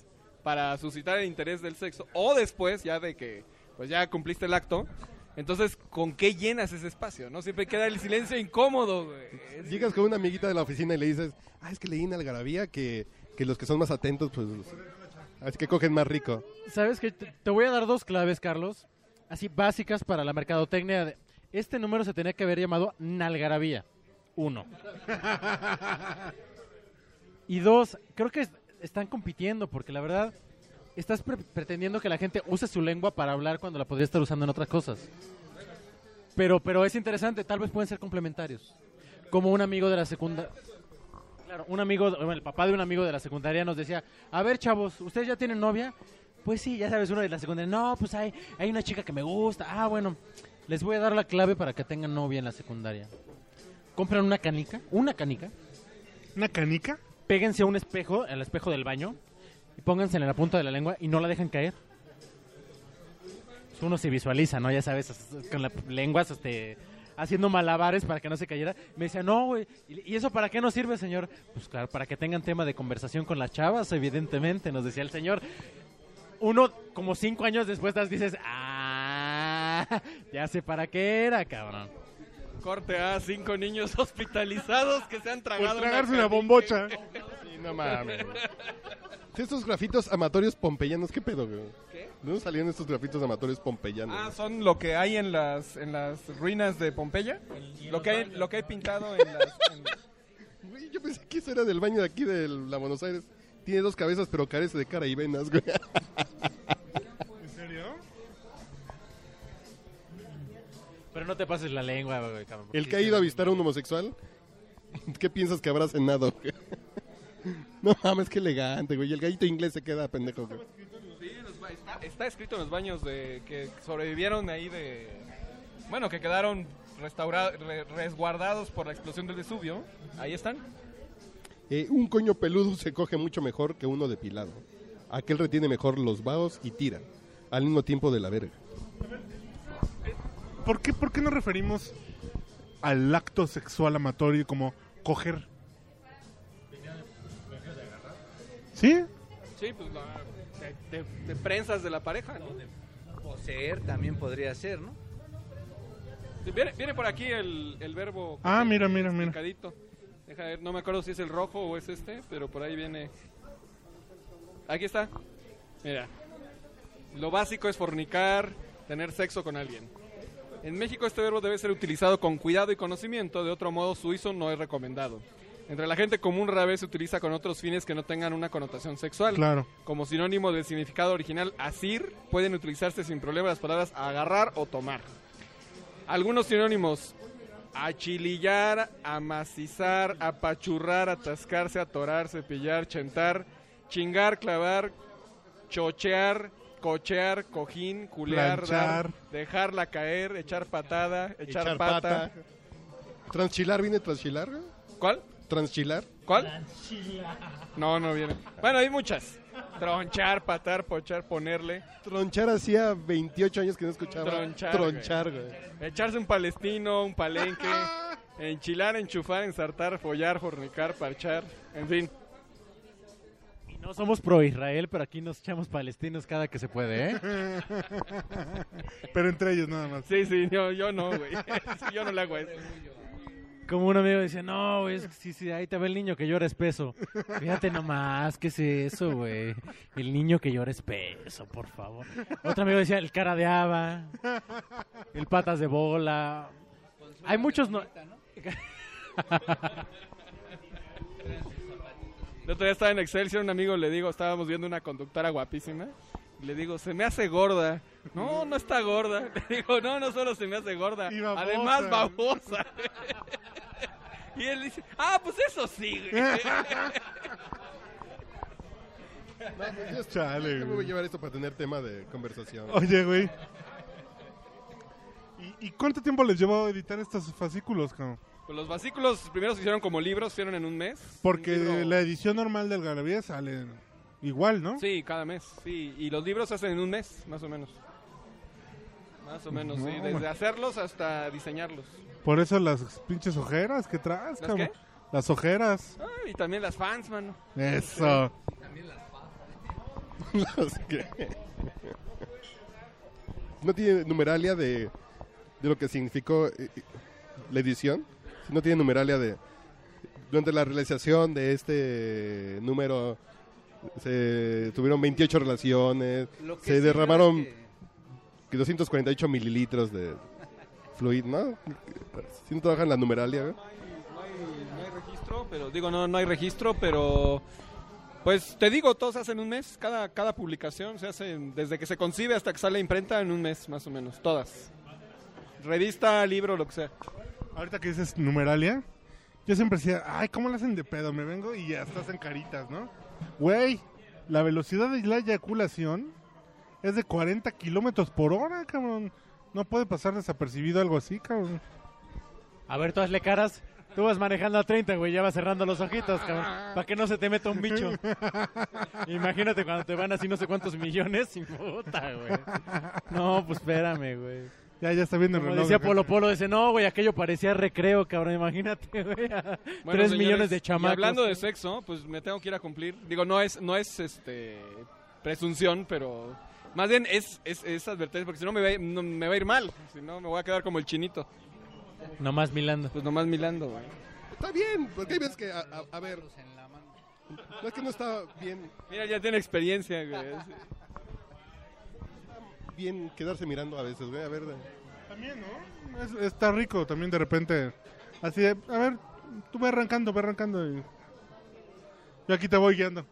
para suscitar el interés del sexo o después, ya de que pues ya cumpliste el acto. Entonces, ¿con qué llenas ese espacio? ¿No? Siempre queda el silencio incómodo, güey. Es- Llegas con una amiguita de la oficina y le dices, ah, es que leí en Algarabía que, que los que son más atentos, pues, así que cogen más rico. ¿Sabes qué? Te, te voy a dar dos claves, Carlos, así básicas para la mercadotecnia. de- Este número se tenía que haber llamado Nalgarabía. Uno. [LAUGHS] Y dos, creo que es- están compitiendo porque la verdad estás pre- pretendiendo que la gente use su lengua para hablar cuando la podría estar usando en otras cosas. Pero, pero es interesante, tal vez pueden ser complementarios. Como un amigo de la secundaria. Claro, un amigo, bueno, el papá de un amigo de la secundaria nos decía, a ver chavos, ¿ustedes ya tienen novia? Pues sí, ya sabes, uno de la secundaria, no, pues hay, hay una chica que me gusta, ah, bueno, les voy a dar la clave para que tengan novia en la secundaria. Compran una canica, una canica, ¿Una canica? Péguense a un espejo, al espejo del baño, y pónganse en la punta de la lengua y no la dejan caer. Uno se visualiza, ¿no? Ya sabes, con las lenguas, este, haciendo malabares para que no se cayera. Me decía, no, güey, ¿y eso para qué nos sirve, señor? Pues claro, para que tengan tema de conversación con las chavas, evidentemente, nos decía el señor. Uno, como cinco años después, dices, ah, ya sé para qué era, cabrón. Corte A, cinco niños [LAUGHS] hospitalizados que se han tragado Por tragarse una canica. bombocha. Sí, no mames. Estos grafitos amatorios pompeyanos, ¿qué pedo, güey? ¿Qué? ¿De dónde salían estos grafitos amatorios pompeyanos? Ah, son lo que hay en las en las ruinas de Pompeya. Lo que hay, lo que hay pintado en las... en- [LAUGHS] Güey, yo pensé que eso era del baño de aquí de la Buenos Aires. Tiene dos cabezas, pero carece de cara y venas, güey. [LAUGHS] Pero no te pases la lengua, güey, cabrón. El que ha ido a visitar a un homosexual, [LAUGHS] ¿qué piensas que habrá cenado, güey? [LAUGHS] No mames, qué elegante, güey. Y el gallito inglés se queda pendejo, güey. Está, está escrito en los baños de que sobrevivieron ahí de... Bueno, que quedaron re- resguardados por la explosión del Vesubio. Ahí están. Eh, un coño peludo se coge mucho mejor que uno depilado. Aquel retiene mejor los vaos y tira, al mismo tiempo de la verga. ¿Por qué, ¿Por qué nos referimos al acto sexual amatorio como coger? ¿Sí? Sí, pues la, te, te- te prensas de la pareja, ¿no? Poseer también podría ser, ¿no? Viene, viene por aquí el, el verbo... Ah, mira, mira, mira. explicadito. Deja ver, no me acuerdo si es el rojo o es este, pero por ahí viene... Aquí está. Mira. Lo básico es fornicar, tener sexo con alguien. En México este verbo debe ser utilizado con cuidado y conocimiento, de otro modo su uso no es recomendado. Entre la gente común rara vez se utiliza con otros fines que no tengan una connotación sexual. Claro. Como sinónimo del significado original asir, pueden utilizarse sin problema las palabras agarrar o tomar. Algunos sinónimos: achilillar, amacizar, apachurrar, atascarse, atorar, cepillar, chentar, chingar, clavar, chochear, cochear, cojín, culear, dar, dejarla caer, echar patada, echar, pata. ¿Transchilar viene transchilar? ¿Cuál? ¿Transchilar? ¿Cuál? No, no viene. Bueno, hay muchas. Tronchar, patar, pochar, ponerle. Tronchar hacía 28 años que no escuchaba. Tronchar, Tronchar, güey. Echarse un palestino, un palenque, [LAUGHS] enchilar, enchufar, ensartar, follar, fornicar, parchar, en fin. No somos pro Israel, pero aquí nos echamos palestinos cada que se puede, ¿eh? [LAUGHS] Pero entre ellos nada más. Sí, sí, yo, yo no, güey. [LAUGHS] Yo no le hago eso. Como un amigo dice, no, güey, es que sí, sí, ahí te ve el niño que llora espeso. Fíjate nomás, ¿qué es eso, güey? El niño que llora espeso, por favor. Otro amigo decía, el cara de haba, el patas de bola. Hay muchos no... [LAUGHS] El otro día estaba en Excelsior, un amigo le digo, estábamos viendo una conductora guapísima. y Le digo, se me hace gorda. No, no está gorda. [LAUGHS] Le digo, no, no solo se me hace gorda. Y babosa. Además, babosa. [LAUGHS] y él dice, ah, pues eso sí, güey. [LAUGHS] Chale, Yo me voy güey. a llevar esto para tener tema de conversación. Oye, güey. ¿Y, y cuánto tiempo les llevó editar estos fascículos, cabrón? Pues los fascículos primero se hicieron como libros, se hicieron en un mes. Porque Un libro- la edición normal del Garabía sale igual, ¿no? Sí, cada mes, sí. Y los libros se hacen en un mes, más o menos. Más o menos, sí. No, Desde man. hacerlos hasta diseñarlos. Por eso las pinches ojeras que traes, ¿Las cabrón. qué? Las ojeras. Ah, y también las fans, mano. Eso. Los [LAUGHS] que- no tiene numeralia de, de lo que significó eh, la edición. No tiene numeralia de... Durante la realización de este número se tuvieron 28 relaciones, se derramaron que- 248 mililitros de fluido, ¿no? Si no trabajan la numeralia, ¿eh? No hay, no hay registro, pero digo, no, no hay registro, pero pues te digo, todos hacen un mes, cada, cada publicación se hace desde que se concibe hasta que sale imprenta en un mes, más o menos, todas. Revista, libro, lo que sea. Ahorita que dices numeralia, yo siempre decía, ay, ¿cómo le hacen de pedo? Me vengo y ya estás en caritas, ¿no? Güey, la velocidad de la eyaculación es de 40 kilómetros por hora, cabrón. No puede pasar desapercibido algo así, cabrón. A ver, tú hazle caras. Tú vas manejando a 30, güey, ya vas cerrando los ojitos, cabrón. Para que no se te meta un bicho. Imagínate cuando te van así no sé cuántos millones y puta, güey. No, pues espérame, güey. Ya, ya está viendo el reloj. decía. Polo Polo, dice, no, güey, aquello parecía recreo, cabrón, imagínate, güey. Bueno, Tres señores, millones de y chamacos. hablando de sexo, pues me tengo que ir a cumplir. Digo, no es, no es este presunción, pero más bien es, es, es advertencia, porque si no me, va, a- no me va a ir mal. Si no, me voy a quedar como el chinito. Nomás milando. Pues nomás milando, güey. Está bien, porque hay veces que, a, a- a ver, no es que no está bien, Mira, ya tiene experiencia, güey. Bien quedarse mirando a veces, güey, a ver. También, ¿no? Es- está rico también de repente. Así de, a ver, tú ve arrancando, ve arrancando. Y... Yo aquí te voy guiando.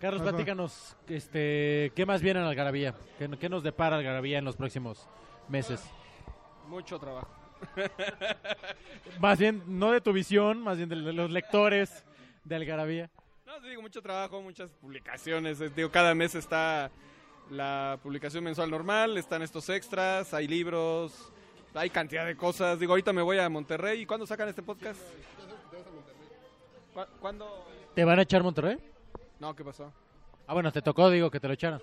Carlos, Ajá. platícanos, este, ¿qué más viene en Algarabía? ¿Qué, qué nos depara Algarabía en los próximos meses? Mucho trabajo. Más bien, no de tu visión, más bien de, los lectores de Algarabía. No, te digo, mucho trabajo, muchas publicaciones. Digo, cada mes está la publicación mensual normal, están estos extras, hay libros, hay cantidad de cosas. Digo, ahorita me voy a Monterrey. ¿Y cuándo sacan este podcast? ¿Cu- ¿Cuándo? ¿Te van a echar Monterrey? No, ¿qué pasó? Ah, bueno, te tocó, digo, que te lo echaran.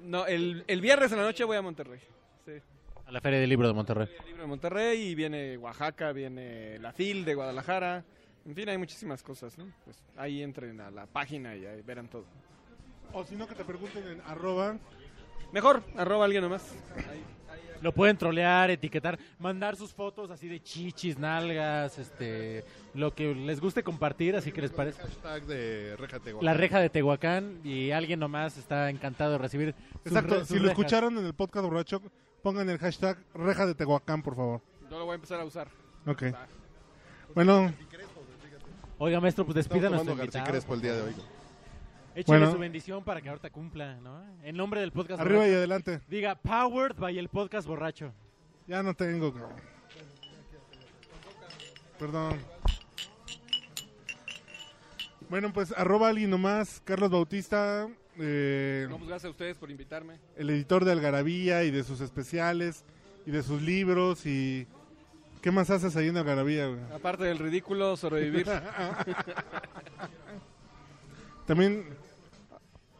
No, el, el viernes en la noche voy a Monterrey. Sí. A la Feria del Libro de Monterrey. El libro de Monterrey y viene Oaxaca, viene la FIL de Guadalajara. En fin, hay muchísimas cosas, ¿no? Pues ahí entren a la página y ahí verán todo. O si no, que te pregunten en arroba. Mejor, arroba alguien nomás. Lo pueden trolear, etiquetar, mandar sus fotos así de chichis, nalgas, este, lo que les guste compartir, así que les parece. Hashtag de Réjate, güey. La reja de Tehuacán y alguien nomás está encantado de recibir. sus Exacto, si sus lo rejas. escucharon en el podcast borracho, pongan el hashtag reja de Tehuacán, por favor. Yo lo voy a empezar a usar. Ok. Bueno, Oiga, maestro, pues Estamos a nuestro tomando García. Crespo el día de hoy. Échale Bueno. su bendición para que ahorita cumpla, ¿no? En nombre del podcast arriba y borracho. adelante. Diga, powered by el podcast borracho. Ya no tengo. cabrón. Perdón. Bueno, pues arroba alguien nomás, Carlos Bautista, eh, No, pues gracias a ustedes por invitarme. el editor de Algarabía y de sus especiales y de sus libros y... ¿Qué más haces ahí en Algarabía? güey? Aparte del ridículo, sobrevivir. [LAUGHS] También...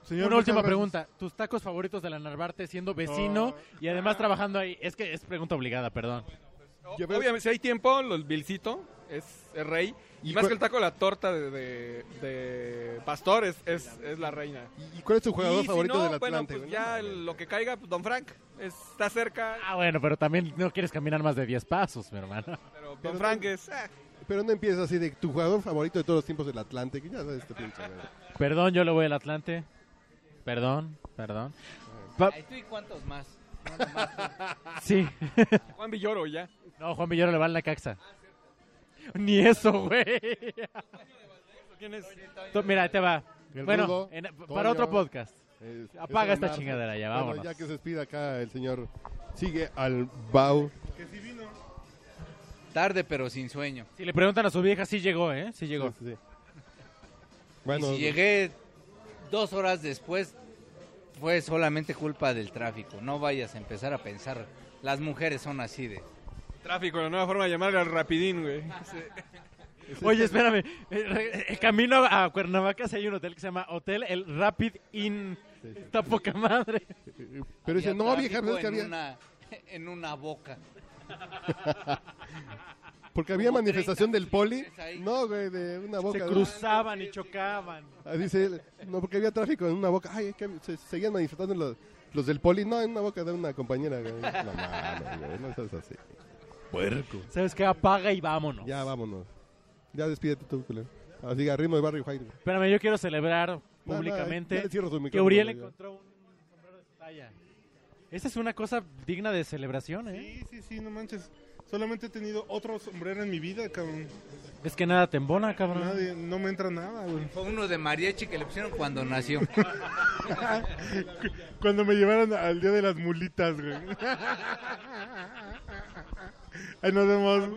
Señor, Una última gracias. pregunta. ¿Tus tacos favoritos de la Narvarte siendo vecino y además trabajando ahí? Es que es pregunta obligada, perdón. Obviamente, si hay tiempo, el Vilcito es, es rey. Y, ¿Y más que el taco, la torta de, de, de Pastor es, es, es la reina. ¿Y cuál es tu jugador Y si favorito no, del bueno, Atlante? pues ya lo que caiga, pues Don Frank es- está cerca. Ah, bueno, pero también no quieres caminar más de 10 pasos, mi hermano. Pero Pero Don Frank no- es... ah, Pero no empiezas así de tu jugador favorito de todos los tiempos del Atlante. Que ya sabes este pinche. [LAUGHS] Perdón, yo le voy al Atlante. Perdón, perdón. Pa- ¿tú y cuántos más? No, sí. [LAUGHS] Juan Villoro ya. No, Juan Villoro le va al Necaxa. Ni eso, güey. ¿Quién es? Tú, Mira, ahí te va. El Bueno, Rudo, en- para otro podcast. Es- Apaga es esta Marzo. chingadera ya, Bueno, vámonos. ya que se despida acá el señor. Sigue al Bau. Que si vino. Tarde, pero sin sueño. Si le preguntan a su vieja, sí llegó, ¿eh? Sí llegó. Sí, sí. Bueno, y si llegué dos horas después, fue solamente culpa del tráfico. No vayas a empezar a pensar. Las mujeres son así de. Tráfico, la nueva forma de llamarle al rapidín, güey. [LAUGHS] Sí. Oye, espérame. eh, re- eh, camino a Cuernavaca si hay un hotel que se llama Hotel El Rapid Inn. Está poca madre. pero dice, no, vieja, tráfico es que en había. Una, en una boca. [LAUGHS] Porque había Como manifestación 30 del poli. No, güey, de una boca. Se cruzaban y chocaban. Ah, Dice él, no, porque había tráfico en una boca. Ay, es que se seguían manifestando los, los del poli. No, en una boca de una compañera, güey. No mames, güey, no seas así. Puerco. ¿Sabes qué? Apaga y vámonos. Ya, vámonos. Ya despídete tú, culero. Así, a ritmo de White. güey. Espérame, yo quiero celebrar no, públicamente ya cierro su que Uriel encontró un sombrero de talla. Esta es una cosa digna de celebración, ¿eh? Sí, sí, sí, no manches. Solamente he tenido otro sombrero en mi vida, cabrón. Es que nada te embona, cabrón. Nadie, no me entra nada, güey. Fue uno de mariachi que le pusieron cuando nació. [LAUGHS] Cuando me llevaron al día de las mulitas, güey. [LAUGHS] Ahí nos vemos.